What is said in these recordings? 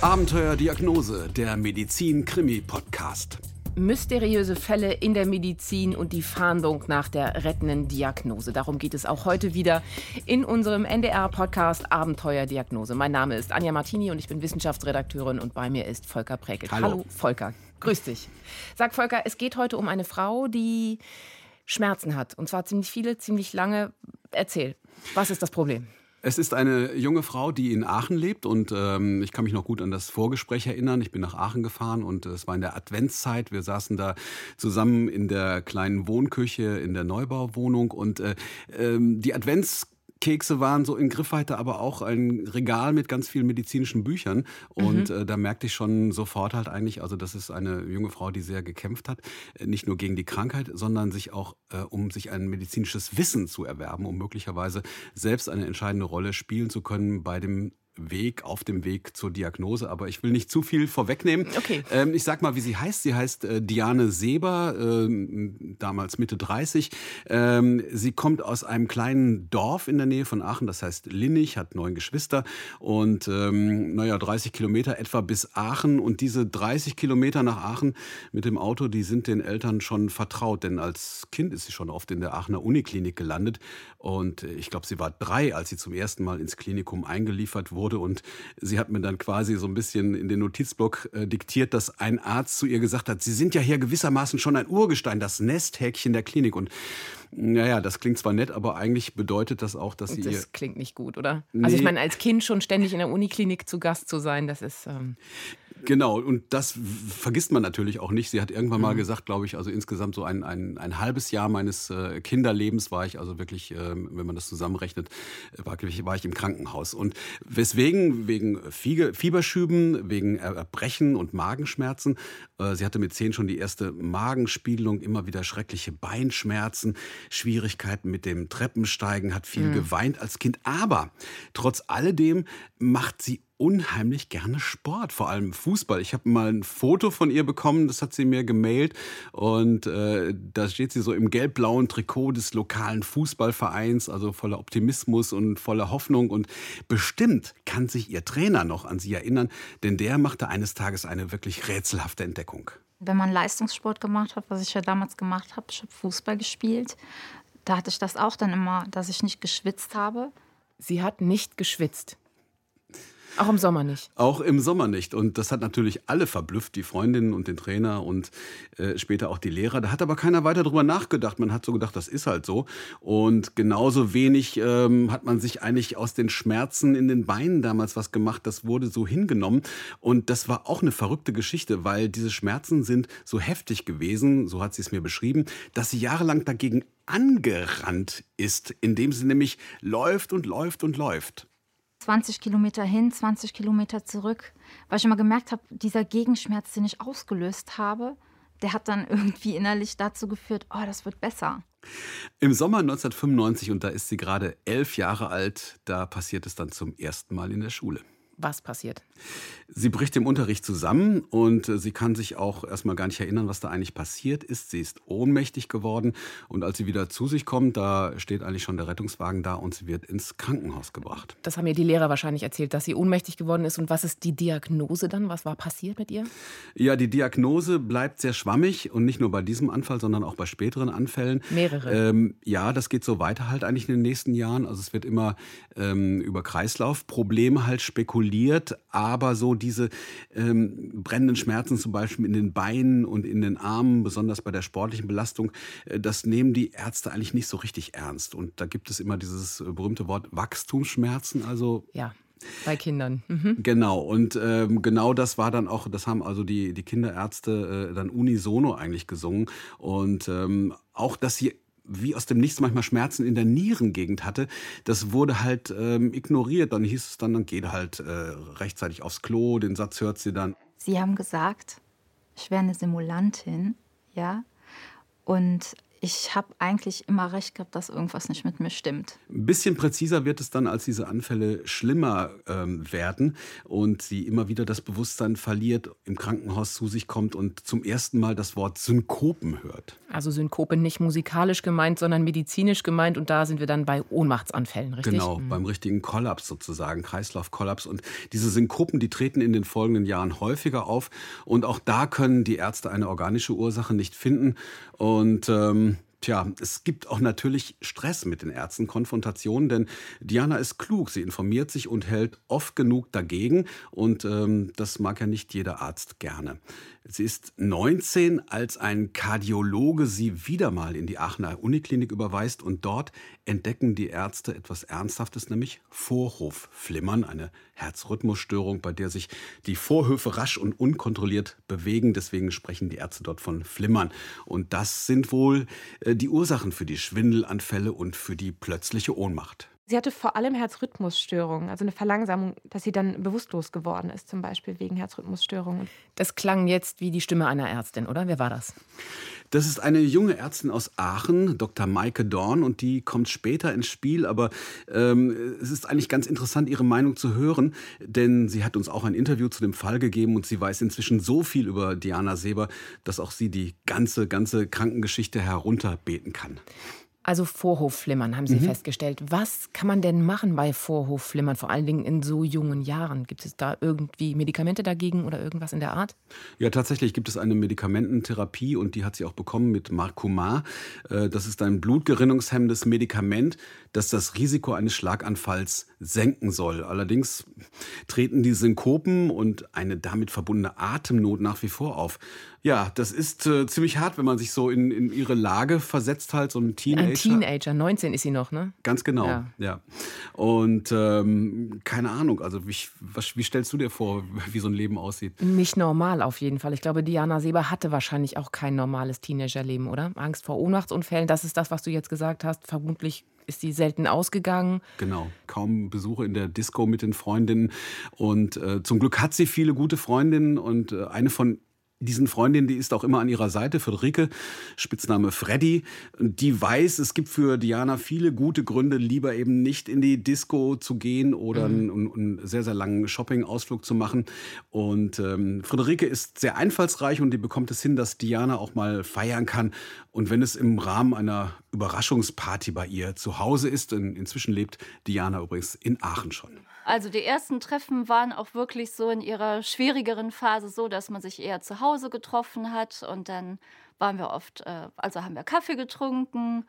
Abenteuerdiagnose, der Medizin-Krimi-Podcast. Mysteriöse Fälle in der Medizin und die Fahndung nach der rettenden Diagnose. Darum geht es auch heute wieder in unserem NDR-Podcast Abenteuerdiagnose. Mein Name ist Anja Martini und ich bin Wissenschaftsredakteurin und bei mir ist Volker Präkel. Hallo. Hallo Volker, grüß dich. Sag Volker, es geht heute um eine Frau, die Schmerzen hat. Und zwar ziemlich viele, ziemlich lange. Erzähl, was ist das Problem? Es ist eine junge Frau, die in Aachen lebt und ähm, ich kann mich noch gut an das Vorgespräch erinnern. Ich bin nach Aachen gefahren und es war in der Adventszeit. Wir saßen da zusammen in der kleinen Wohnküche in der Neubauwohnung und äh, ähm, die Advents Kekse waren so in Griffweite, aber auch ein Regal mit ganz vielen medizinischen Büchern. Und mhm. äh, da merkte ich schon sofort halt eigentlich, also das ist eine junge Frau, die sehr gekämpft hat, äh, nicht nur gegen die Krankheit, sondern sich auch, äh, um sich ein medizinisches Wissen zu erwerben, um möglicherweise selbst eine entscheidende Rolle spielen zu können bei dem Weg, auf dem Weg zur Diagnose. Aber ich will nicht zu viel vorwegnehmen. Okay. Ähm, ich sag mal, wie sie heißt. Sie heißt äh, Diane Seber, äh, damals Mitte 30. Ähm, sie kommt aus einem kleinen Dorf in der Nähe von Aachen, das heißt Linnig, hat neun Geschwister und ähm, naja, 30 Kilometer etwa bis Aachen. Und diese 30 Kilometer nach Aachen mit dem Auto, die sind den Eltern schon vertraut, denn als Kind ist sie schon oft in der Aachener Uniklinik gelandet. Und äh, ich glaube, sie war drei, als sie zum ersten Mal ins Klinikum eingeliefert wurde wurde. Und sie hat mir dann quasi so ein bisschen in den Notizblock äh, diktiert, dass ein Arzt zu ihr gesagt hat, Sie sind ja hier gewissermaßen schon ein Urgestein, das Nesthäkchen der Klinik. Und naja, das klingt zwar nett, aber eigentlich bedeutet das auch, dass sie. Das klingt nicht gut, oder? Nee. Also ich meine, als Kind schon ständig in der Uniklinik zu Gast zu sein, das ist. Ähm Genau, und das vergisst man natürlich auch nicht. Sie hat irgendwann mal mhm. gesagt, glaube ich, also insgesamt so ein, ein, ein halbes Jahr meines äh, Kinderlebens war ich also wirklich, äh, wenn man das zusammenrechnet, war, war ich im Krankenhaus. Und weswegen? Wegen Fieberschüben, wegen Erbrechen und Magenschmerzen. Äh, sie hatte mit zehn schon die erste Magenspiegelung, immer wieder schreckliche Beinschmerzen, Schwierigkeiten mit dem Treppensteigen, hat viel mhm. geweint als Kind. Aber trotz alledem macht sie unheimlich gerne Sport, vor allem Fußball. Ich habe mal ein Foto von ihr bekommen, das hat sie mir gemailt und äh, da steht sie so im gelb-blauen Trikot des lokalen Fußballvereins, also voller Optimismus und voller Hoffnung und bestimmt kann sich ihr Trainer noch an sie erinnern, denn der machte eines Tages eine wirklich rätselhafte Entdeckung. Wenn man Leistungssport gemacht hat, was ich ja damals gemacht habe, ich habe Fußball gespielt, da hatte ich das auch dann immer, dass ich nicht geschwitzt habe. Sie hat nicht geschwitzt. Auch im Sommer nicht. Auch im Sommer nicht. Und das hat natürlich alle verblüfft, die Freundinnen und den Trainer und äh, später auch die Lehrer. Da hat aber keiner weiter drüber nachgedacht. Man hat so gedacht, das ist halt so. Und genauso wenig ähm, hat man sich eigentlich aus den Schmerzen in den Beinen damals was gemacht. Das wurde so hingenommen. Und das war auch eine verrückte Geschichte, weil diese Schmerzen sind so heftig gewesen, so hat sie es mir beschrieben, dass sie jahrelang dagegen angerannt ist, indem sie nämlich läuft und läuft und läuft. 20 Kilometer hin, 20 Kilometer zurück, weil ich immer gemerkt habe, dieser Gegenschmerz, den ich ausgelöst habe, der hat dann irgendwie innerlich dazu geführt, oh, das wird besser. Im Sommer 1995, und da ist sie gerade elf Jahre alt, da passiert es dann zum ersten Mal in der Schule. Was passiert? Sie bricht im Unterricht zusammen und äh, sie kann sich auch erstmal gar nicht erinnern, was da eigentlich passiert ist. Sie ist ohnmächtig geworden und als sie wieder zu sich kommt, da steht eigentlich schon der Rettungswagen da und sie wird ins Krankenhaus gebracht. Das haben ihr die Lehrer wahrscheinlich erzählt, dass sie ohnmächtig geworden ist. Und was ist die Diagnose dann? Was war passiert mit ihr? Ja, die Diagnose bleibt sehr schwammig und nicht nur bei diesem Anfall, sondern auch bei späteren Anfällen. Mehrere. Ähm, ja, das geht so weiter halt eigentlich in den nächsten Jahren. Also es wird immer ähm, über Kreislaufprobleme halt spekuliert reguliert, aber so diese ähm, brennenden Schmerzen zum Beispiel in den Beinen und in den Armen, besonders bei der sportlichen Belastung, äh, das nehmen die Ärzte eigentlich nicht so richtig ernst. Und da gibt es immer dieses äh, berühmte Wort Wachstumsschmerzen, also ja. Bei Kindern. Mhm. Genau, und ähm, genau das war dann auch, das haben also die, die Kinderärzte äh, dann unisono eigentlich gesungen. Und ähm, auch, dass sie wie aus dem Nichts manchmal Schmerzen in der Nierengegend hatte, das wurde halt ähm, ignoriert. Dann hieß es dann, dann geht halt äh, rechtzeitig aufs Klo, den Satz hört sie dann. Sie haben gesagt, ich wäre eine Simulantin, ja. Und ich habe eigentlich immer recht gehabt, dass irgendwas nicht mit mir stimmt. Ein bisschen präziser wird es dann, als diese Anfälle schlimmer ähm, werden und sie immer wieder das Bewusstsein verliert, im Krankenhaus zu sich kommt und zum ersten Mal das Wort Synkopen hört. Also Synkope nicht musikalisch gemeint, sondern medizinisch gemeint und da sind wir dann bei Ohnmachtsanfällen, richtig? Genau, mhm. beim richtigen Kollaps sozusagen, Kreislaufkollaps. Und diese Synkopen, die treten in den folgenden Jahren häufiger auf und auch da können die Ärzte eine organische Ursache nicht finden und ähm, Tja, es gibt auch natürlich Stress mit den Ärzten, Konfrontationen, denn Diana ist klug. Sie informiert sich und hält oft genug dagegen. Und ähm, das mag ja nicht jeder Arzt gerne. Sie ist 19, als ein Kardiologe sie wieder mal in die Aachener Uniklinik überweist und dort entdecken die Ärzte etwas Ernsthaftes, nämlich Vorhofflimmern, eine Herzrhythmusstörung, bei der sich die Vorhöfe rasch und unkontrolliert bewegen. Deswegen sprechen die Ärzte dort von Flimmern. Und das sind wohl äh, die Ursachen für die Schwindelanfälle und für die plötzliche Ohnmacht. Sie hatte vor allem Herzrhythmusstörungen, also eine Verlangsamung, dass sie dann bewusstlos geworden ist, zum Beispiel wegen Herzrhythmusstörungen. Das klang jetzt wie die Stimme einer Ärztin, oder? Wer war das? Das ist eine junge Ärztin aus Aachen, Dr. Maike Dorn, und die kommt später ins Spiel. Aber ähm, es ist eigentlich ganz interessant, ihre Meinung zu hören, denn sie hat uns auch ein Interview zu dem Fall gegeben und sie weiß inzwischen so viel über Diana Seber, dass auch sie die ganze, ganze Krankengeschichte herunterbeten kann. Also Vorhofflimmern haben Sie mhm. festgestellt. Was kann man denn machen bei Vorhofflimmern, vor allen Dingen in so jungen Jahren? Gibt es da irgendwie Medikamente dagegen oder irgendwas in der Art? Ja, tatsächlich gibt es eine Medikamententherapie und die hat sie auch bekommen mit Marcumar. Äh, das ist ein blutgerinnungshemmendes Medikament, das das Risiko eines Schlaganfalls senken soll. Allerdings treten die Synkopen und eine damit verbundene Atemnot nach wie vor auf. Ja, das ist äh, ziemlich hart, wenn man sich so in, in ihre Lage versetzt, halt, so ein Teenager. Ein Teenager, 19 ist sie noch, ne? Ganz genau, ja. ja. Und ähm, keine Ahnung, also wie, was, wie stellst du dir vor, wie so ein Leben aussieht? Nicht normal auf jeden Fall. Ich glaube, Diana Seber hatte wahrscheinlich auch kein normales Teenagerleben, oder? Angst vor Ohnmachtsunfällen, das ist das, was du jetzt gesagt hast. Vermutlich ist sie selten ausgegangen. Genau, kaum Besuche in der Disco mit den Freundinnen. Und äh, zum Glück hat sie viele gute Freundinnen und äh, eine von diesen Freundin, die ist auch immer an ihrer Seite, Friederike, Spitzname Freddy. Die weiß, es gibt für Diana viele gute Gründe, lieber eben nicht in die Disco zu gehen oder mhm. einen, einen, sehr, sehr langen Shopping-Ausflug zu machen. Und ähm, Friederike ist sehr einfallsreich und die bekommt es hin, dass Diana auch mal feiern kann. Und wenn es im Rahmen einer Überraschungsparty bei ihr zu Hause ist, in, inzwischen lebt Diana übrigens in Aachen schon. Also die ersten Treffen waren auch wirklich so in ihrer schwierigeren Phase so, dass man sich eher zu Hause getroffen hat und dann waren wir oft, äh, also haben wir Kaffee getrunken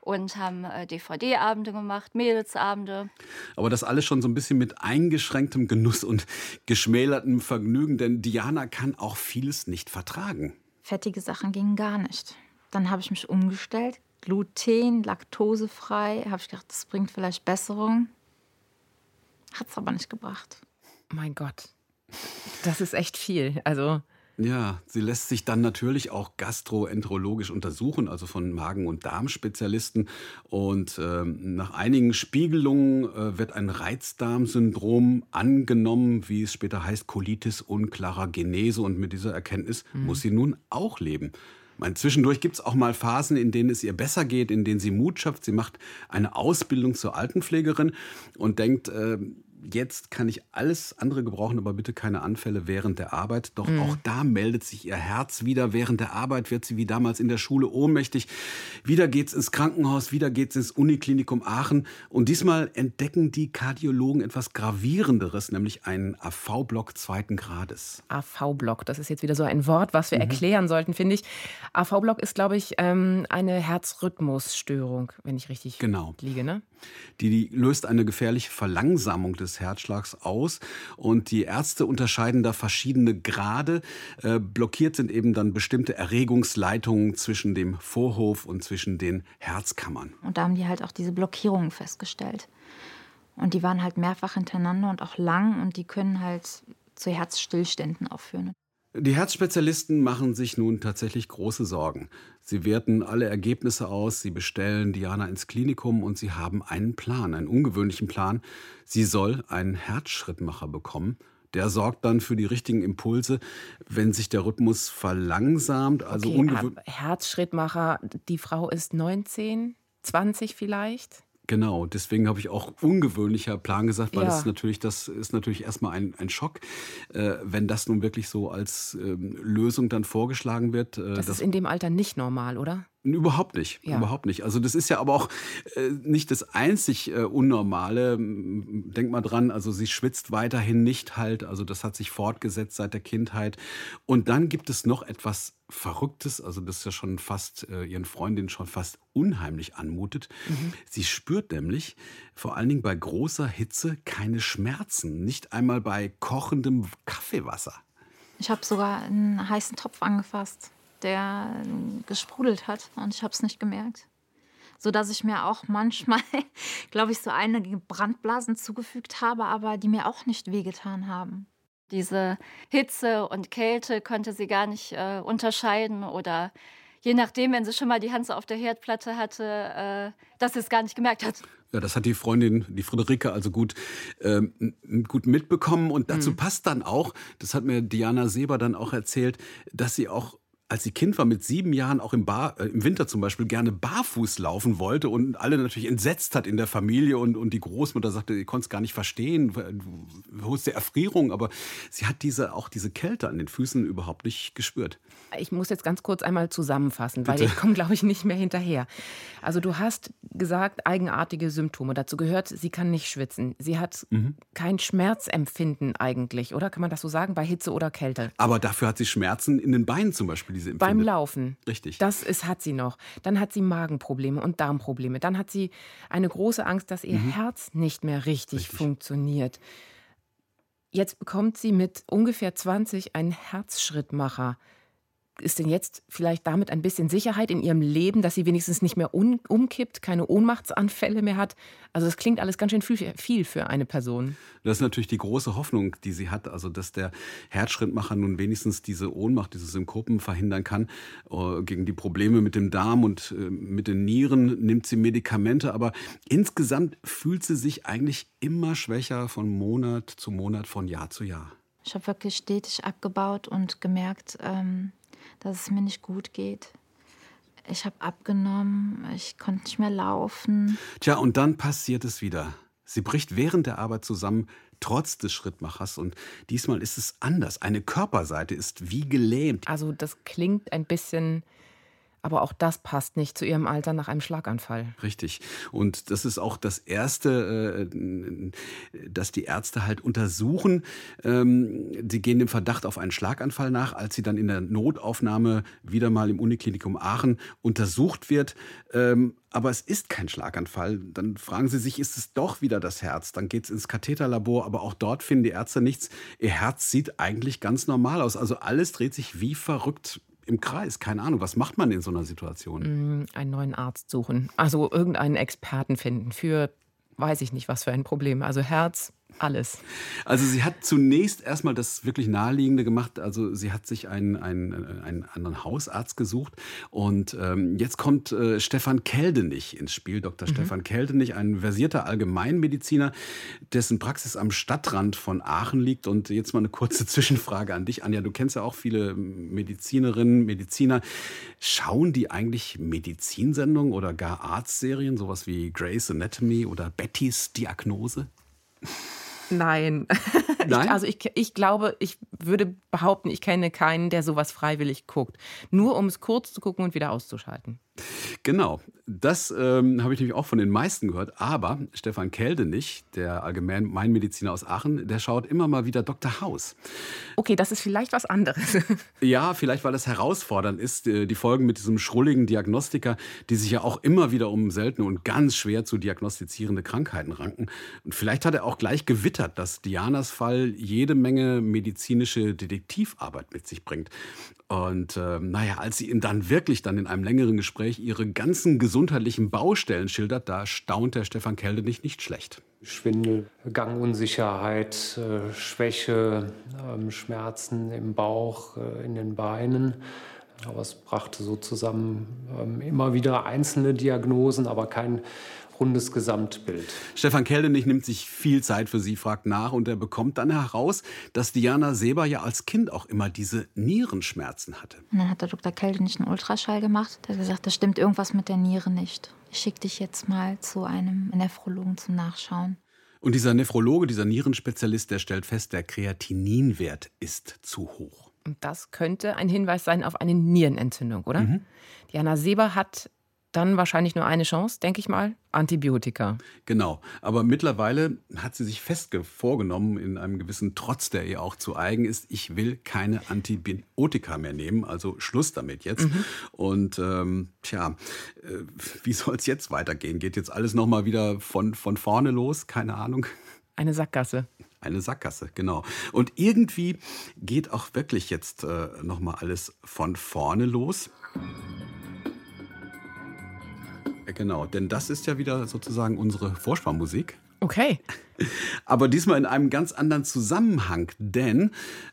und haben äh, DVD-Abende gemacht, Mädelsabende. Aber das alles schon so ein bisschen mit eingeschränktem Genuss und geschmälertem Vergnügen, denn Diana kann auch vieles nicht vertragen. Fettige Sachen gingen gar nicht. Dann habe ich mich umgestellt, Gluten, laktosefrei, habe ich gedacht, das bringt vielleicht Besserung. Hat es aber nicht gebracht. Mein Gott, das ist echt viel. Also ja, sie lässt sich dann natürlich auch gastroenterologisch untersuchen, also von Magen- und Darmspezialisten. Und ähm, nach einigen Spiegelungen äh, wird ein Reizdarmsyndrom angenommen, wie es später heißt, Colitis unklarer Genese. Und mit dieser Erkenntnis mhm. muss sie nun auch leben. Mein, zwischendurch gibt es auch mal Phasen, in denen es ihr besser geht, in denen sie Mut schafft. Sie macht eine Ausbildung zur Altenpflegerin und denkt, äh, jetzt kann ich alles andere gebrauchen, aber bitte keine Anfälle während der Arbeit. Doch mhm. auch da meldet sich ihr Herz wieder. Während der Arbeit wird sie wie damals in der Schule ohnmächtig. Wieder geht's ins Krankenhaus, wieder geht's ins Uniklinikum Aachen. Und diesmal entdecken die Kardiologen etwas Gravierenderes, nämlich einen AV-Block zweiten Grades. AV-Block, das ist jetzt wieder so ein Wort, was wir mhm. erklären sollten, finde ich. AV-Block ist, glaube ich, ähm, eine Herzrhythmusstörung, wenn ich richtig genau. liege, ne? Die, löst eine gefährliche Verlangsamung des Herzschlags aus. Und die Ärzte unterscheiden da verschiedene Grade. Äh, blockiert sind eben dann bestimmte Erregungsleitungen zwischen dem Vorhof und zwischen den Herzkammern. Und da haben die halt auch diese Blockierungen festgestellt. Und die waren halt mehrfach hintereinander und auch lang und die können halt zu Herzstillständen aufführen. Die Herzspezialisten machen sich nun tatsächlich große Sorgen. Sie werten alle Ergebnisse aus, sie bestellen Diana ins Klinikum und sie haben einen Plan, einen ungewöhnlichen Plan. Sie soll einen Herzschrittmacher bekommen. der sorgt dann für die richtigen Impulse, wenn sich der Rhythmus verlangsamt. Also okay, Herzschrittmacher, die Frau ist 19, 20 vielleicht? Genau, deswegen habe ich auch ungewöhnlicher Plan gesagt, weil ja. das natürlich, das ist natürlich erstmal ein, ein Schock, äh, wenn das nun wirklich so als ähm, Lösung dann vorgeschlagen wird. Äh, das ist in dem Alter nicht normal, oder? Überhaupt nicht, ja. überhaupt nicht. Also das ist ja aber auch äh, nicht das einzig äh, Unnormale. Denk mal dran, also sie schwitzt weiterhin nicht halt, also das hat sich fortgesetzt seit der Kindheit. Und dann gibt es noch etwas Verrücktes, also das ist ja schon fast äh, ihren Freundinnen schon fast unheimlich anmutet. Mhm. Sie spürt nämlich vor allen Dingen bei großer Hitze keine Schmerzen, nicht einmal bei kochendem Kaffeewasser. Ich habe sogar einen heißen Topf angefasst der gesprudelt hat und ich habe es nicht gemerkt. So dass ich mir auch manchmal, glaube ich, so einige Brandblasen zugefügt habe, aber die mir auch nicht wehgetan haben. Diese Hitze und Kälte konnte sie gar nicht äh, unterscheiden oder je nachdem, wenn sie schon mal die Hand so auf der Herdplatte hatte, äh, dass sie es gar nicht gemerkt hat. Ja, das hat die Freundin, die Friederike, also gut, ähm, gut mitbekommen. Und dazu mhm. passt dann auch, das hat mir Diana Seber dann auch erzählt, dass sie auch als sie Kind war, mit sieben Jahren auch im, Bar, äh, im Winter zum Beispiel gerne barfuß laufen wollte und alle natürlich entsetzt hat in der Familie und, und die Großmutter sagte, sie konnte es gar nicht verstehen, wo ist der Erfrierung, aber sie hat diese, auch diese Kälte an den Füßen überhaupt nicht gespürt. Ich muss jetzt ganz kurz einmal zusammenfassen, Bitte. weil ich komme, glaube ich, nicht mehr hinterher. Also du hast gesagt, eigenartige Symptome. Dazu gehört, sie kann nicht schwitzen. Sie hat mhm. kein Schmerzempfinden eigentlich, oder? Kann man das so sagen, bei Hitze oder Kälte? Aber dafür hat sie Schmerzen in den Beinen zum Beispiel diese Beim Laufen. Richtig. Das ist, hat sie noch. Dann hat sie Magenprobleme und Darmprobleme. Dann hat sie eine große Angst, dass ihr mhm. Herz nicht mehr richtig, richtig funktioniert. Jetzt bekommt sie mit ungefähr 20 einen Herzschrittmacher ist denn jetzt vielleicht damit ein bisschen Sicherheit in ihrem Leben, dass sie wenigstens nicht mehr umkippt, keine Ohnmachtsanfälle mehr hat? Also das klingt alles ganz schön viel für eine Person. Das ist natürlich die große Hoffnung, die sie hat, also dass der Herzschrittmacher nun wenigstens diese Ohnmacht, diese Synkopen verhindern kann. Äh, gegen die Probleme mit dem Darm und äh, mit den Nieren nimmt sie Medikamente, aber insgesamt fühlt sie sich eigentlich immer schwächer von Monat zu Monat, von Jahr zu Jahr. Ich habe wirklich stetig abgebaut und gemerkt, ähm dass es mir nicht gut geht. Ich habe abgenommen, ich konnte nicht mehr laufen. Tja, und dann passiert es wieder. Sie bricht während der Arbeit zusammen, trotz des Schrittmachers. Und diesmal ist es anders. Eine Körperseite ist wie gelähmt. Also das klingt ein bisschen aber auch das passt nicht zu ihrem Alter nach einem Schlaganfall. Richtig. Und das ist auch das Erste, äh, dass die Ärzte halt untersuchen. Ähm, sie gehen dem Verdacht auf einen Schlaganfall nach, als sie dann in der Notaufnahme wieder mal im Uniklinikum Aachen untersucht wird. Ähm, aber es ist kein Schlaganfall. Dann fragen sie sich, ist es doch wieder das Herz? Dann geht es ins Katheterlabor, aber auch dort finden die Ärzte nichts. Ihr Herz sieht eigentlich ganz normal aus. Also alles dreht sich wie verrückt im Kreis. Keine Ahnung, was macht man in so einer Situation? Mm, einen neuen Arzt suchen. Also irgendeinen Experten finden für, weiß ich nicht, was für ein Problem. Also Herz, alles. Also sie hat zunächst erstmal das wirklich Naheliegende gemacht. Also sie hat sich einen, einen, einen anderen Hausarzt gesucht. Und ähm, jetzt kommt äh, Stefan Keldenich ins Spiel. Dr. Mhm. Stefan Keldenich, ein versierter Allgemeinmediziner, dessen Praxis am Stadtrand von Aachen liegt. Und jetzt mal eine kurze Zwischenfrage an dich, Anja. Du kennst ja auch viele Medizinerinnen, Mediziner. Schauen die eigentlich Medizinsendungen oder gar Arztserien, sowas wie Grey's Anatomy oder Bettys Diagnose? Nein. Nein? Ich, also ich, ich glaube, ich würde behaupten, ich kenne keinen, der sowas freiwillig guckt. Nur um es kurz zu gucken und wieder auszuschalten. Genau, das ähm, habe ich nämlich auch von den meisten gehört. Aber Stefan Keldenich, der Allgemeinmediziner aus Aachen, der schaut immer mal wieder Dr. House. Okay, das ist vielleicht was anderes. ja, vielleicht, weil es herausfordernd ist. Äh, die Folgen mit diesem schrulligen Diagnostiker, die sich ja auch immer wieder um seltene und ganz schwer zu diagnostizierende Krankheiten ranken. Und vielleicht hat er auch gleich gewittert, dass Dianas Fall jede Menge medizinische Detektivarbeit mit sich bringt. Und äh, naja, als sie ihn dann wirklich dann in einem längeren Gespräch ihre ganzen gesundheitlichen Baustellen schildert, da staunt der Stefan Keldenich nicht schlecht. Schwindel, Gangunsicherheit, äh, Schwäche, äh, Schmerzen im Bauch, äh, in den Beinen. Aber es brachte so zusammen ähm, immer wieder einzelne Diagnosen, aber kein rundes Gesamtbild. Stefan Keldenich nimmt sich viel Zeit für sie, fragt nach und er bekommt dann heraus, dass Diana Seber ja als Kind auch immer diese Nierenschmerzen hatte. Und dann hat der Dr. Keldenich einen Ultraschall gemacht. Der hat gesagt, da stimmt irgendwas mit der Niere nicht. Ich schicke dich jetzt mal zu einem Nephrologen zum Nachschauen. Und dieser Nephrologe, dieser Nierenspezialist, der stellt fest, der Kreatininwert ist zu hoch. Und das könnte ein Hinweis sein auf eine Nierenentzündung, oder? Mhm. Diana Seber hat dann wahrscheinlich nur eine Chance, denke ich mal, Antibiotika. Genau, aber mittlerweile hat sie sich fest vorgenommen, in einem gewissen Trotz, der ihr auch zu eigen ist, ich will keine Antibiotika mehr nehmen, also Schluss damit jetzt. Mhm. Und ähm, tja, äh, wie soll es jetzt weitergehen? Geht jetzt alles nochmal wieder von, von vorne los? Keine Ahnung. Eine Sackgasse. Eine Sackgasse, genau. Und irgendwie geht auch wirklich jetzt äh, nochmal alles von vorne los. Genau, denn das ist ja wieder sozusagen unsere Vorspannmusik. Okay. Aber diesmal in einem ganz anderen Zusammenhang, denn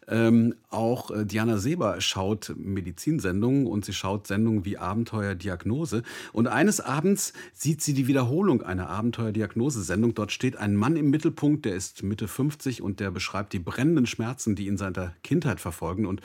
ähm, auch äh, Diana Seber schaut Medizinsendungen und sie schaut Sendungen wie Abenteuerdiagnose. Und eines Abends sieht sie die Wiederholung einer Abenteuerdiagnose-Sendung. Dort steht ein Mann im Mittelpunkt, der ist Mitte 50 und der beschreibt die brennenden Schmerzen, die ihn seit der Kindheit verfolgen. Und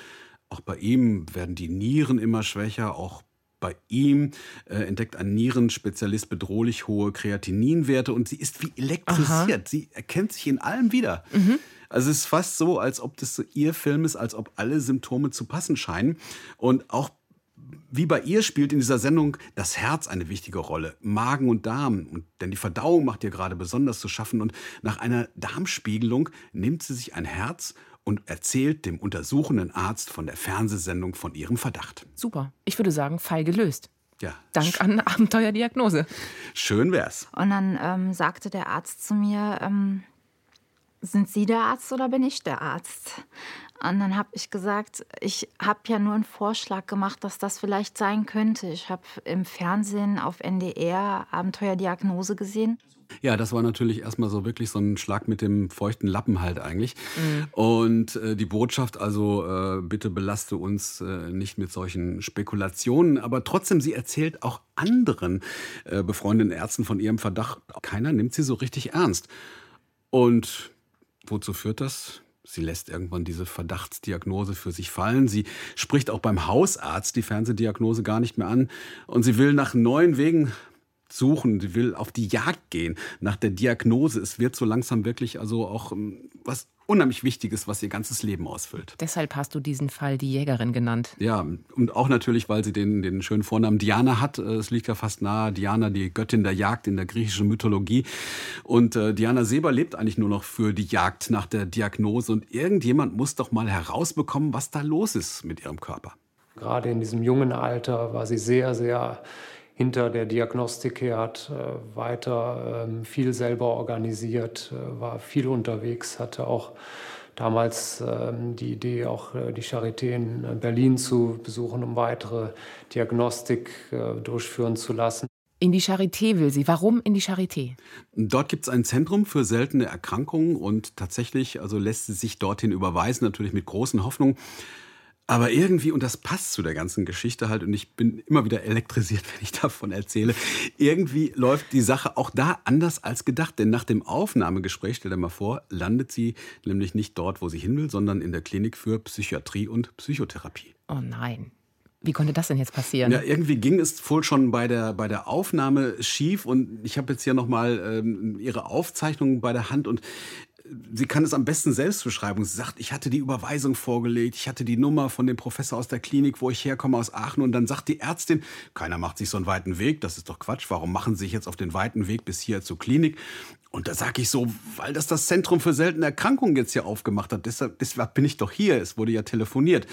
auch bei ihm werden die Nieren immer schwächer, auch bei ihm äh, entdeckt ein Nierenspezialist bedrohlich hohe Kreatininwerte und sie ist wie elektrisiert. Aha. Sie erkennt sich in allem wieder. Mhm. Also es ist fast so, als ob das so ihr Film ist, als ob alle Symptome zu passen scheinen. Und auch wie bei ihr spielt in dieser Sendung das Herz eine wichtige Rolle. Magen und Darm. Und, denn die Verdauung macht ihr gerade besonders zu schaffen. Und nach einer Darmspiegelung nimmt sie sich ein Herz und erzählt dem untersuchenden Arzt von der Fernsehsendung von ihrem Verdacht. Super. Ich würde sagen, Fall gelöst. Ja. Dank an Abenteuerdiagnose. Schön wär's. Und dann ähm, sagte der Arzt zu mir, ähm, sind Sie der Arzt oder bin ich der Arzt? Und dann habe ich gesagt, ich habe ja nur einen Vorschlag gemacht, dass das vielleicht sein könnte. Ich habe im Fernsehen auf NDR Abenteuerdiagnose gesehen. Ja, das war natürlich erstmal so wirklich so ein Schlag mit dem feuchten Lappen halt eigentlich. Mhm. Und äh, die Botschaft also, äh, bitte belaste uns äh, nicht mit solchen Spekulationen. Aber trotzdem, sie erzählt auch anderen äh, befreundeten Ärzten von ihrem Verdacht. Keiner nimmt sie so richtig ernst. Und wozu führt das? Sie lässt irgendwann diese Verdachtsdiagnose für sich fallen. Sie spricht auch beim Hausarzt die Fernsehdiagnose gar nicht mehr an. Und sie will nach neuen Wegen suchen, sie will auf die Jagd gehen nach der Diagnose. Es wird so langsam wirklich also auch ähm, was unheimlich Wichtiges, was ihr ganzes Leben ausfüllt. Deshalb hast du diesen Fall die Jägerin genannt. Ja, und auch natürlich, weil sie den, den schönen Vornamen Diana hat. Äh, es liegt ja fast nahe. Diana, die Göttin der Jagd in der griechischen Mythologie. Und äh, Diana Seber lebt eigentlich nur noch für die Jagd nach der Diagnose. Und irgendjemand muss doch mal herausbekommen, was da los ist mit ihrem Körper. Gerade in diesem jungen Alter war sie sehr, sehr hinter der Diagnostik her, hat äh, weiter ähm, viel selber organisiert, äh, war viel unterwegs, hatte auch damals ähm, die Idee, auch äh, die Charité in Berlin zu besuchen, um weitere Diagnostik durchführen zu lassen. In die Charité will sie. Warum in die Charité? Dort gibt es ein Zentrum für seltene Erkrankungen und tatsächlich also lässt sie sich dorthin überweisen, natürlich mit großen Hoffnungen. Aber irgendwie, und das passt zu der ganzen Geschichte halt, und ich bin immer wieder elektrisiert, wenn ich davon erzähle, irgendwie läuft die Sache auch da anders als gedacht. Denn nach dem Aufnahmegespräch, stell dir mal vor, landet sie nämlich nicht dort, wo sie hin will, sondern in der Klinik für Psychiatrie und Psychotherapie. Oh nein. Wie konnte das denn jetzt passieren? Ja, irgendwie ging es wohl schon bei der, bei der Aufnahme schief und ich habe jetzt hier nochmal ähm, ihre Aufzeichnungen bei der Hand und sie kann es am besten selbst beschreiben. Sie sagt, ich hatte die Überweisung vorgelegt, ich hatte die Nummer von dem Professor aus der Klinik, wo ich herkomme, aus Aachen. Und dann sagt die Ärztin, keiner macht sich so einen weiten Weg, das ist doch Quatsch. Warum machen Sie sich jetzt auf den weiten Weg bis hier zur Klinik? Und da sage ich so, weil das das Zentrum für seltene Erkrankungen jetzt hier aufgemacht hat. Deshalb, deshalb bin ich doch hier. Es wurde ja telefoniert.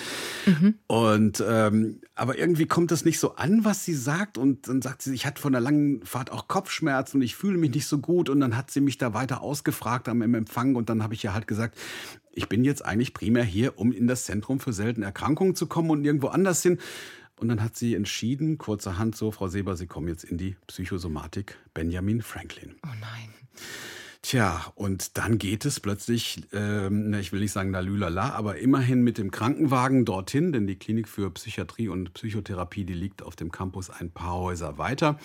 Mhm. Und ähm, aber irgendwie kommt das nicht so an, was sie sagt. Und dann sagt sie, ich hatte von der langen Fahrt auch Kopfschmerzen und ich fühle mich nicht so gut. Und dann hat sie mich da weiter ausgefragt am Empfang. Und dann habe ich ja halt gesagt, ich bin jetzt eigentlich primär hier, um in das Zentrum für seltene Erkrankungen zu kommen und irgendwo anders hin. Und dann hat sie entschieden, kurzerhand so, Frau Seber, Sie kommen jetzt in die Psychosomatik Benjamin Franklin. Oh nein. Tja, und dann geht es plötzlich, ähm, ich will nicht sagen lalülala, aber immerhin mit dem Krankenwagen dorthin, denn die Klinik für Psychiatrie und Psychotherapie, die liegt auf dem Campus ein paar Häuser weiter.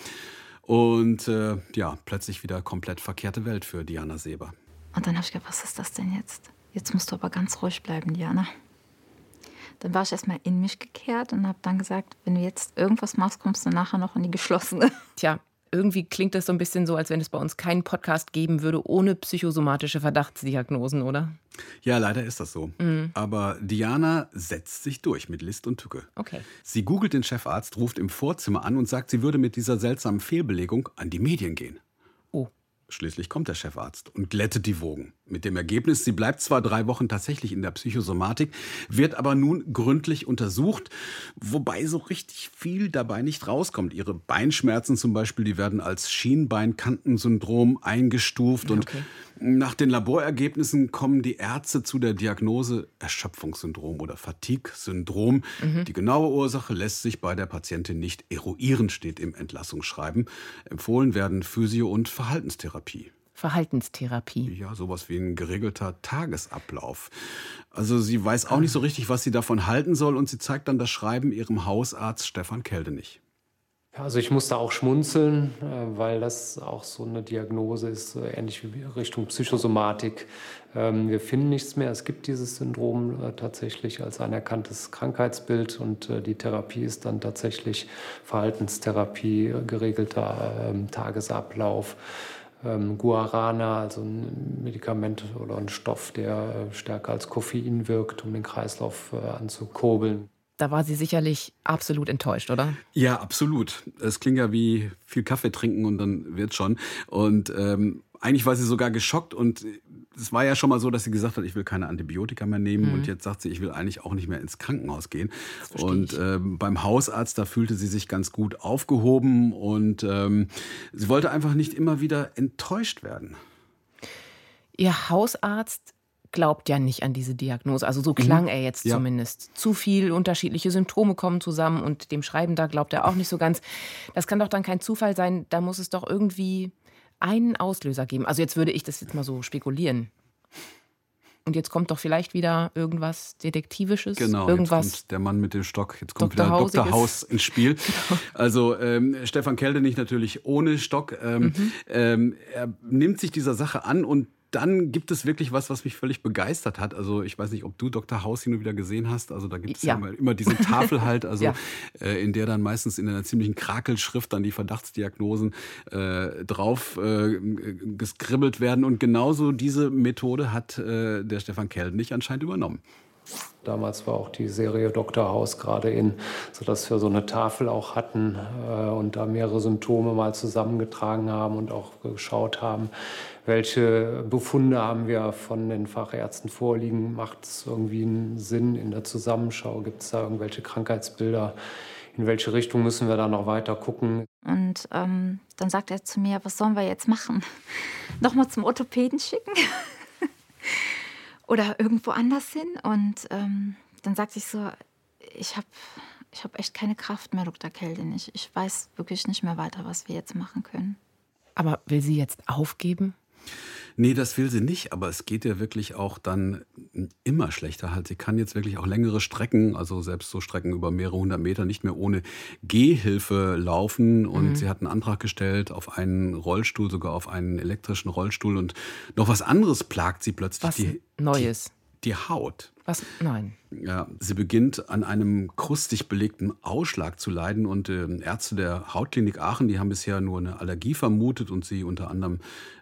Und äh, ja, plötzlich wieder komplett verkehrte Welt für Diana Seber. Und dann habe ich gedacht, was ist das denn jetzt? Jetzt musst du aber ganz ruhig bleiben, Diana. Dann war ich erstmal in mich gekehrt und habe dann gesagt, wenn du jetzt irgendwas machst, kommst du nachher noch in die geschlossene. Tja, irgendwie klingt das so ein bisschen so, als wenn es bei uns keinen Podcast geben würde ohne psychosomatische Verdachtsdiagnosen, oder? Ja, leider ist das so. Mhm. Aber Diana setzt sich durch mit List und Tücke. Okay. Sie googelt den Chefarzt, ruft im Vorzimmer an und sagt, sie würde mit dieser seltsamen Fehlbelegung an die Medien gehen. Schließlich kommt der Chefarzt und glättet die Wogen. Mit dem Ergebnis, sie bleibt zwar drei Wochen tatsächlich in der Psychosomatik, wird aber nun gründlich untersucht, wobei so richtig viel dabei nicht rauskommt. Ihre Beinschmerzen zum Beispiel, die werden als Schienbeinkantensyndrom eingestuft und okay. nach den Laborergebnissen kommen die Ärzte zu der Diagnose Erschöpfungssyndrom oder Fatigue-Syndrom. Mhm. Die genaue Ursache lässt sich bei der Patientin nicht eruieren, steht im Entlassungsschreiben. Empfohlen werden Physio- und Verhaltenstherapie. Verhaltenstherapie. Ja, sowas wie ein geregelter Tagesablauf. Also sie weiß auch nicht so richtig, was sie davon halten soll und sie zeigt dann das Schreiben ihrem Hausarzt Stefan Keldenich. Also ich musste auch schmunzeln, äh, weil das auch so eine Diagnose ist, ähnlich wie Richtung Psychosomatik. Ähm, wir finden nichts mehr. Es gibt dieses Syndrom äh, tatsächlich als anerkanntes Krankheitsbild und äh, die Therapie ist dann tatsächlich Verhaltenstherapie, geregelter ähm, Tagesablauf ähm, Guarana, also ein Medikament oder ein Stoff, der äh, stärker als Koffein wirkt, um den Kreislauf äh, anzukurbeln. Da war sie sicherlich absolut enttäuscht, oder? Ja, absolut. Es klingt ja wie viel Kaffee trinken und dann wird schon. Und ähm, eigentlich war sie sogar geschockt und es war ja schon mal so, dass sie gesagt hat, ich will keine Antibiotika mehr nehmen mhm. und jetzt sagt sie, ich will eigentlich auch nicht mehr ins Krankenhaus gehen. Und ähm, beim Hausarzt, da fühlte sie sich ganz gut aufgehoben und ähm, sie wollte einfach nicht immer wieder enttäuscht werden. Ihr Hausarzt glaubt ja nicht an diese Diagnose. Also so klang mhm. er jetzt ja. zumindest. Zu viel unterschiedliche Symptome kommen zusammen und dem Schreiben da glaubt er auch nicht so ganz. Das kann doch dann kein Zufall sein. Da muss es doch irgendwie einen Auslöser geben. Also jetzt würde ich das jetzt mal so spekulieren. Und jetzt kommt doch vielleicht wieder irgendwas Detektivisches. Genau, irgendwas jetzt kommt der Mann mit dem Stock. Jetzt kommt Dr. wieder Dr. Haus ins Spiel. Genau. Also ähm, Stefan Keldenich natürlich ohne Stock. Ähm, mhm. ähm, er nimmt sich dieser Sache an und dann gibt es wirklich was, was mich völlig begeistert hat. Also ich weiß nicht, ob du Dr. House hin und wieder gesehen hast. Also da gibt es ja. immer, immer, diese Tafel halt, also ja. äh, in der dann meistens in einer ziemlichen Krakelschrift dann die Verdachtsdiagnosen äh, drauf äh, geskribbelt werden. Und genauso diese Methode hat äh, der Stefan nicht anscheinend übernommen. Damals war auch die Serie Dr. House gerade in, sodass wir so eine Tafel auch hatten äh, und da mehrere Symptome mal zusammengetragen haben und auch geschaut haben, welche Befunde haben wir von den Fachärzten vorliegen? Macht es irgendwie einen Sinn in der Zusammenschau? Gibt es da irgendwelche Krankheitsbilder? In welche Richtung müssen wir da noch weiter gucken? Und ähm, dann sagt er zu mir, was sollen wir jetzt machen? Nochmal zum Orthopäden schicken? Oder irgendwo anders hin? Und ähm, dann sagte ich so, ich habe ich hab echt keine Kraft mehr, Dr. Keldenich. Ich weiß wirklich nicht mehr weiter, was wir jetzt machen können. Aber will sie jetzt aufgeben? Nee, das will sie nicht, aber es geht ihr wirklich auch dann immer schlechter halt. Sie kann jetzt wirklich auch längere Strecken, also selbst so Strecken über mehrere hundert Meter nicht mehr ohne Gehhilfe laufen. Und mhm. sie hat einen Antrag gestellt auf einen Rollstuhl, sogar auf einen elektrischen Rollstuhl. Und noch was anderes plagt sie plötzlich. Was die, Neues? Die, die Haut. Was? Nein. Ja, sie beginnt an einem krustig belegten Ausschlag zu leiden und äh, Ärzte der Hautklinik Aachen, die haben bisher nur eine Allergie vermutet und sie unter anderem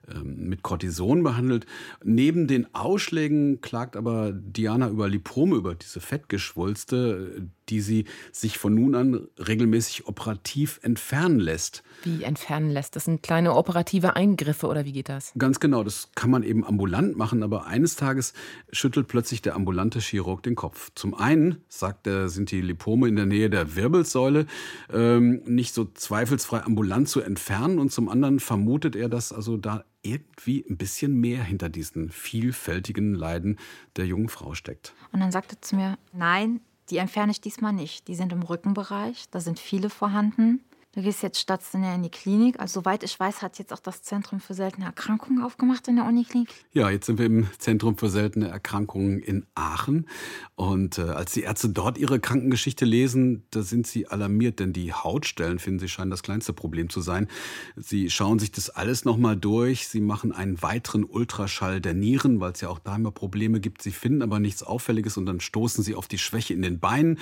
ähm, mit Cortison behandelt. Neben den Ausschlägen klagt aber Diana über Lipome, über diese Fettgeschwulste, die sie sich von nun an regelmäßig operativ entfernen lässt. Wie entfernen lässt? Das sind kleine operative Eingriffe oder wie geht das? Ganz genau, das kann man eben ambulant machen, aber eines Tages schüttelt plötzlich der ambulante Chirurg den Kopf. Zum einen, sagt er, sind die Lipome in der Nähe der Wirbelsäule ähm, nicht so zweifelsfrei ambulant zu entfernen und zum anderen vermutet er, dass also da irgendwie ein bisschen mehr hinter diesen vielfältigen Leiden der jungen Frau steckt. Und dann sagte er zu mir, nein, die entferne ich diesmal nicht. Die sind im Rückenbereich, da sind viele vorhanden. Du gehst jetzt stationär in die Klinik. Also, soweit ich weiß, hat jetzt auch das Zentrum für seltene Erkrankungen aufgemacht in der Uniklinik. Ja, jetzt sind wir im Zentrum für seltene Erkrankungen in Aachen. Und äh, als die Ärzte dort ihre Krankengeschichte lesen, da sind sie alarmiert, denn die Hautstellen, finden sie, scheinen das kleinste Problem zu sein. Sie schauen sich das alles nochmal durch. Sie machen einen weiteren Ultraschall der Nieren, weil es ja auch da immer Probleme gibt. Sie finden aber nichts Auffälliges und dann stoßen sie auf die Schwäche in den Beinen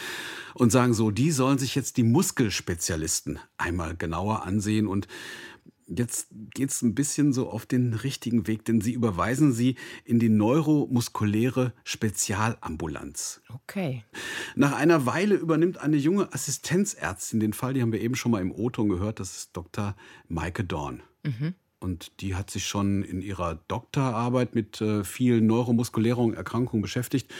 und sagen so, die sollen sich jetzt die Muskelspezialisten einmal genauer ansehen und Jetzt geht es ein bisschen so auf den richtigen Weg, denn Sie überweisen sie in die neuromuskuläre Spezialambulanz. Okay. Nach einer Weile übernimmt eine junge Assistenzärztin den Fall, die haben wir eben schon mal im O-Ton gehört, das ist Dr. Maike Dorn. Mhm. Und die hat sich schon in ihrer Doktorarbeit mit äh, vielen neuromuskulären Erkrankungen beschäftigt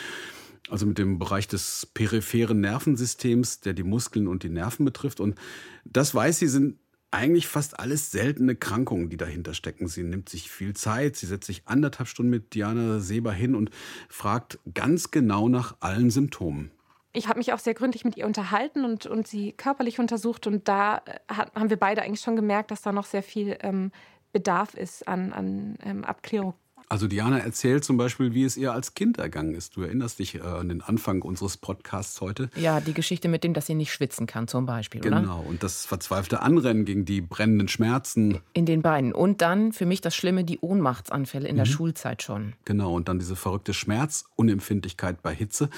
also mit dem Bereich des peripheren Nervensystems, der die Muskeln und die Nerven betrifft. Und das weiß sie, sind eigentlich fast alles seltene Krankungen, die dahinter stecken. Sie nimmt sich viel Zeit, sie setzt sich anderthalb Stunden mit Diana Seber hin und fragt ganz genau nach allen Symptomen. Ich habe mich auch sehr gründlich mit ihr unterhalten und, und sie körperlich untersucht. Und da äh, hat, haben wir beide eigentlich schon gemerkt, dass da noch sehr viel ähm, Bedarf ist an, an ähm, Abklärung. Also Diana erzählt zum Beispiel, wie es ihr als Kind ergangen ist. Du erinnerst dich äh, an den Anfang unseres Podcasts heute. Ja, die Geschichte mit dem, dass sie nicht schwitzen kann zum Beispiel, genau. oder? Genau, und das verzweifelte Anrennen gegen die brennenden Schmerzen. In den Beinen. Und dann für mich das Schlimme, die Ohnmachtsanfälle in mhm. der Schulzeit schon. Genau, und dann diese verrückte Schmerzunempfindlichkeit bei Hitze.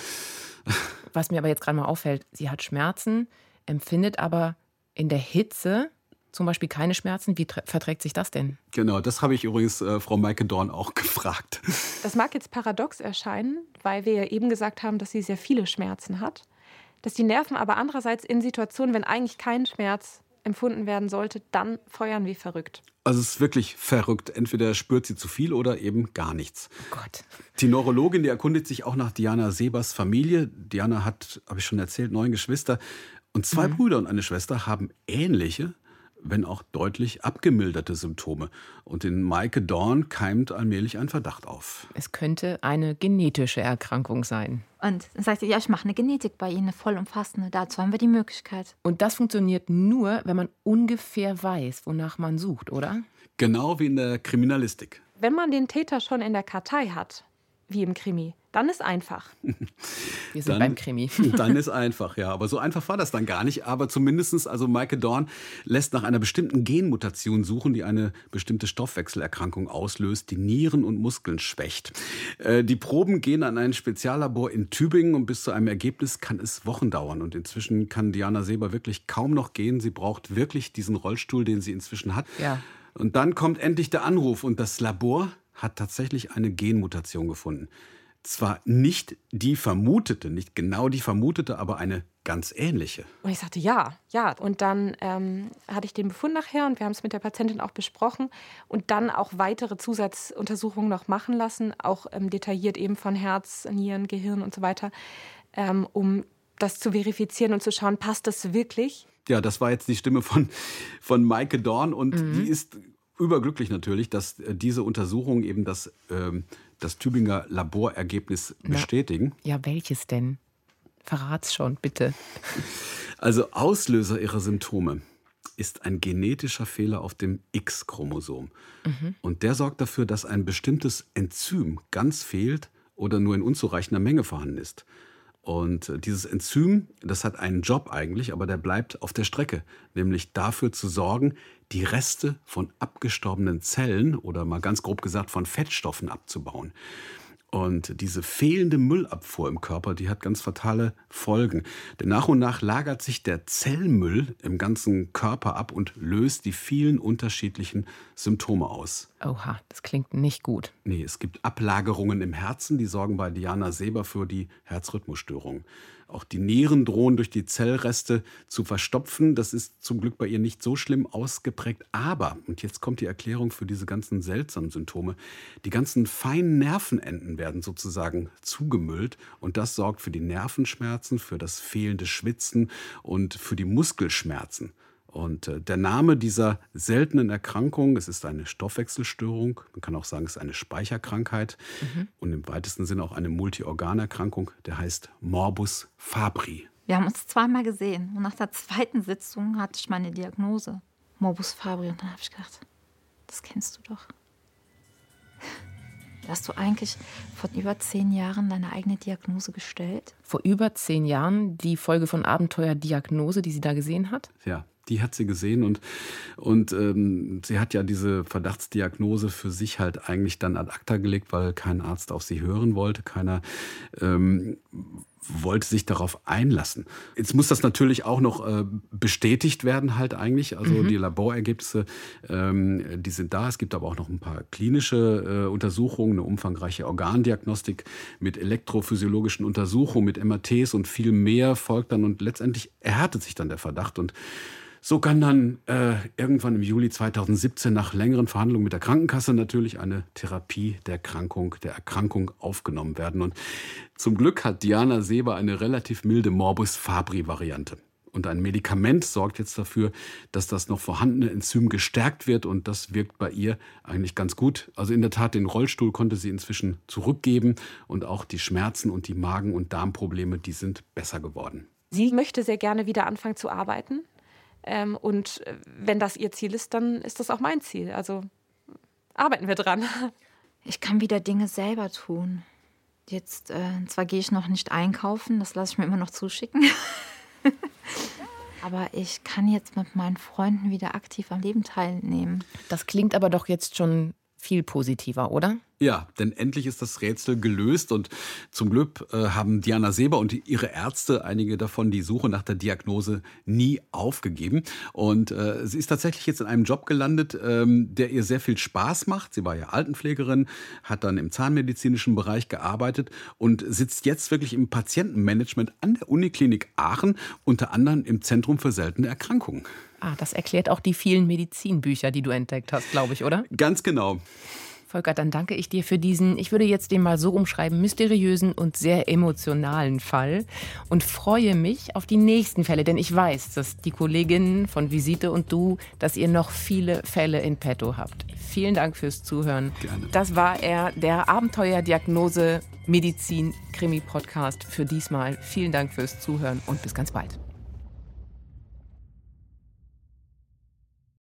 Was mir aber jetzt gerade mal auffällt, sie hat Schmerzen, empfindet aber in der Hitze zum Beispiel keine Schmerzen. Wie verträgt sich das denn? Genau, das habe ich übrigens äh, Frau Maike Dorn auch gefragt. Das mag jetzt paradox erscheinen, weil wir ja eben gesagt haben, dass sie sehr viele Schmerzen hat. Dass die Nerven aber andererseits in Situationen, wenn eigentlich kein Schmerz empfunden werden sollte, dann feuern wie verrückt. Also es ist wirklich verrückt. Entweder spürt sie zu viel oder eben gar nichts. Oh Gott. Die Neurologin, die erkundigt sich auch nach Diana Sebers Familie. Diana hat, habe ich schon erzählt, neun Geschwister. Und zwei mhm. Brüder und eine Schwester haben ähnliche, wenn auch deutlich abgemilderte Symptome. Und in Maike Dorn keimt allmählich ein Verdacht auf. Es könnte eine genetische Erkrankung sein. Und dann sagt sie, ja, ich mache eine Genetik bei Ihnen, eine vollumfassende. Dazu haben wir die Möglichkeit. Und das funktioniert nur, wenn man ungefähr weiß, wonach man sucht, oder? Genau wie in der Kriminalistik. Wenn man den Täter schon in der Kartei hat, wie im Krimi, dann ist einfach. Wir sind dann, beim Krimi. dann ist einfach, ja. Aber so einfach war das dann gar nicht. Aber zumindestens, also Maike Dorn lässt nach einer bestimmten Genmutation suchen, die eine bestimmte Stoffwechselerkrankung auslöst, die Nieren und Muskeln schwächt. Äh, die Proben gehen an ein Speziallabor in Tübingen und bis zu einem Ergebnis kann es Wochen dauern. Und inzwischen kann Diana Seber wirklich kaum noch gehen. Sie braucht wirklich diesen Rollstuhl, den sie inzwischen hat. Ja. Und dann kommt endlich der Anruf und das Labor hat tatsächlich eine Genmutation gefunden zwar nicht die vermutete, nicht genau die vermutete, aber eine ganz ähnliche. Und ich sagte, ja, ja. Und dann ähm, hatte ich den Befund nachher und wir haben es mit der Patientin auch besprochen und dann auch weitere Zusatzuntersuchungen noch machen lassen, auch ähm, detailliert eben von Herz, Nieren, Gehirn und so weiter, ähm, um das zu verifizieren und zu schauen, passt das wirklich? Ja, das war jetzt die Stimme von, von Maike Dorn und mhm. die ist überglücklich natürlich, dass äh, diese Untersuchung eben das ähm, das Tübinger Laborergebnis bestätigen. Na, ja, welches denn? Verrat's schon, bitte. Also Auslöser ihrer Symptome ist ein genetischer Fehler auf dem X-Chromosom. Mhm. Und der sorgt dafür, dass ein bestimmtes Enzym ganz fehlt oder nur in unzureichender Menge vorhanden ist. Und dieses Enzym, das hat einen Job eigentlich, aber der bleibt auf der Strecke, nämlich dafür zu sorgen, die Reste von abgestorbenen Zellen oder mal ganz grob gesagt von Fettstoffen abzubauen. Und diese fehlende Müllabfuhr im Körper, die hat ganz fatale Folgen. Denn nach und nach lagert sich der Zellmüll im ganzen Körper ab und löst die vielen unterschiedlichen Symptome aus. Oha, das klingt nicht gut. Nee, es gibt Ablagerungen im Herzen, die sorgen bei Diana Seber für die Herzrhythmusstörung. Auch die Nieren drohen durch die Zellreste zu verstopfen. Das ist zum Glück bei ihr nicht so schlimm ausgeprägt. Aber, und jetzt kommt die Erklärung für diese ganzen seltsamen Symptome, die ganzen feinen Nervenenden werden sozusagen zugemüllt. Und das sorgt für die Nervenschmerzen, für das fehlende Schwitzen und für die Muskelschmerzen. Und äh, der Name dieser seltenen Erkrankung, es ist eine Stoffwechselstörung, man kann auch sagen, es ist eine Speicherkrankheit mhm. und im weitesten Sinne auch eine Multiorganerkrankung, der heißt Morbus Fabri. Wir haben uns zweimal gesehen und nach der zweiten Sitzung hatte ich meine Diagnose. Morbus Fabri. Und dann habe ich gedacht, das kennst du doch. Hast du eigentlich vor über zehn Jahren deine eigene Diagnose gestellt? Vor über zehn Jahren die Folge von Abenteuer Diagnose, die sie da gesehen hat? Ja, die hat sie gesehen und, und ähm, sie hat ja diese Verdachtsdiagnose für sich halt eigentlich dann ad acta gelegt, weil kein Arzt auf sie hören wollte, keiner ähm, wollte sich darauf einlassen. Jetzt muss das natürlich auch noch äh, bestätigt werden halt eigentlich. Also mhm. die Laborergebnisse, ähm, die sind da. Es gibt aber auch noch ein paar klinische äh, Untersuchungen, eine umfangreiche Organdiagnostik mit elektrophysiologischen Untersuchungen, mit MRTs und viel mehr folgt dann und letztendlich erhärtet sich dann der Verdacht und so kann dann äh, irgendwann im Juli 2017 nach längeren Verhandlungen mit der Krankenkasse natürlich eine Therapie der Erkrankung, der Erkrankung aufgenommen werden. Und zum Glück hat Diana Seber eine relativ milde Morbus Fabri-Variante. Und ein Medikament sorgt jetzt dafür, dass das noch vorhandene Enzym gestärkt wird und das wirkt bei ihr eigentlich ganz gut. Also in der Tat, den Rollstuhl konnte sie inzwischen zurückgeben und auch die Schmerzen und die Magen- und Darmprobleme, die sind besser geworden. Sie möchte sehr gerne wieder anfangen zu arbeiten. Ähm, und äh, wenn das ihr Ziel ist, dann ist das auch mein Ziel. Also arbeiten wir dran. Ich kann wieder Dinge selber tun. Jetzt, äh, zwar gehe ich noch nicht einkaufen, das lasse ich mir immer noch zuschicken. aber ich kann jetzt mit meinen Freunden wieder aktiv am Leben teilnehmen. Das klingt aber doch jetzt schon viel positiver, oder? Ja, denn endlich ist das Rätsel gelöst und zum Glück äh, haben Diana Seber und ihre Ärzte, einige davon, die Suche nach der Diagnose nie aufgegeben. Und äh, sie ist tatsächlich jetzt in einem Job gelandet, ähm, der ihr sehr viel Spaß macht. Sie war ja Altenpflegerin, hat dann im zahnmedizinischen Bereich gearbeitet und sitzt jetzt wirklich im Patientenmanagement an der Uniklinik Aachen, unter anderem im Zentrum für seltene Erkrankungen. Ah, das erklärt auch die vielen Medizinbücher, die du entdeckt hast, glaube ich, oder? Ganz genau. Volker, dann danke ich dir für diesen, ich würde jetzt den mal so umschreiben, mysteriösen und sehr emotionalen Fall und freue mich auf die nächsten Fälle, denn ich weiß, dass die Kolleginnen von Visite und du, dass ihr noch viele Fälle in petto habt. Vielen Dank fürs Zuhören. Gerne. Das war er, der Abenteuerdiagnose Medizin Krimi Podcast für diesmal. Vielen Dank fürs Zuhören und bis ganz bald.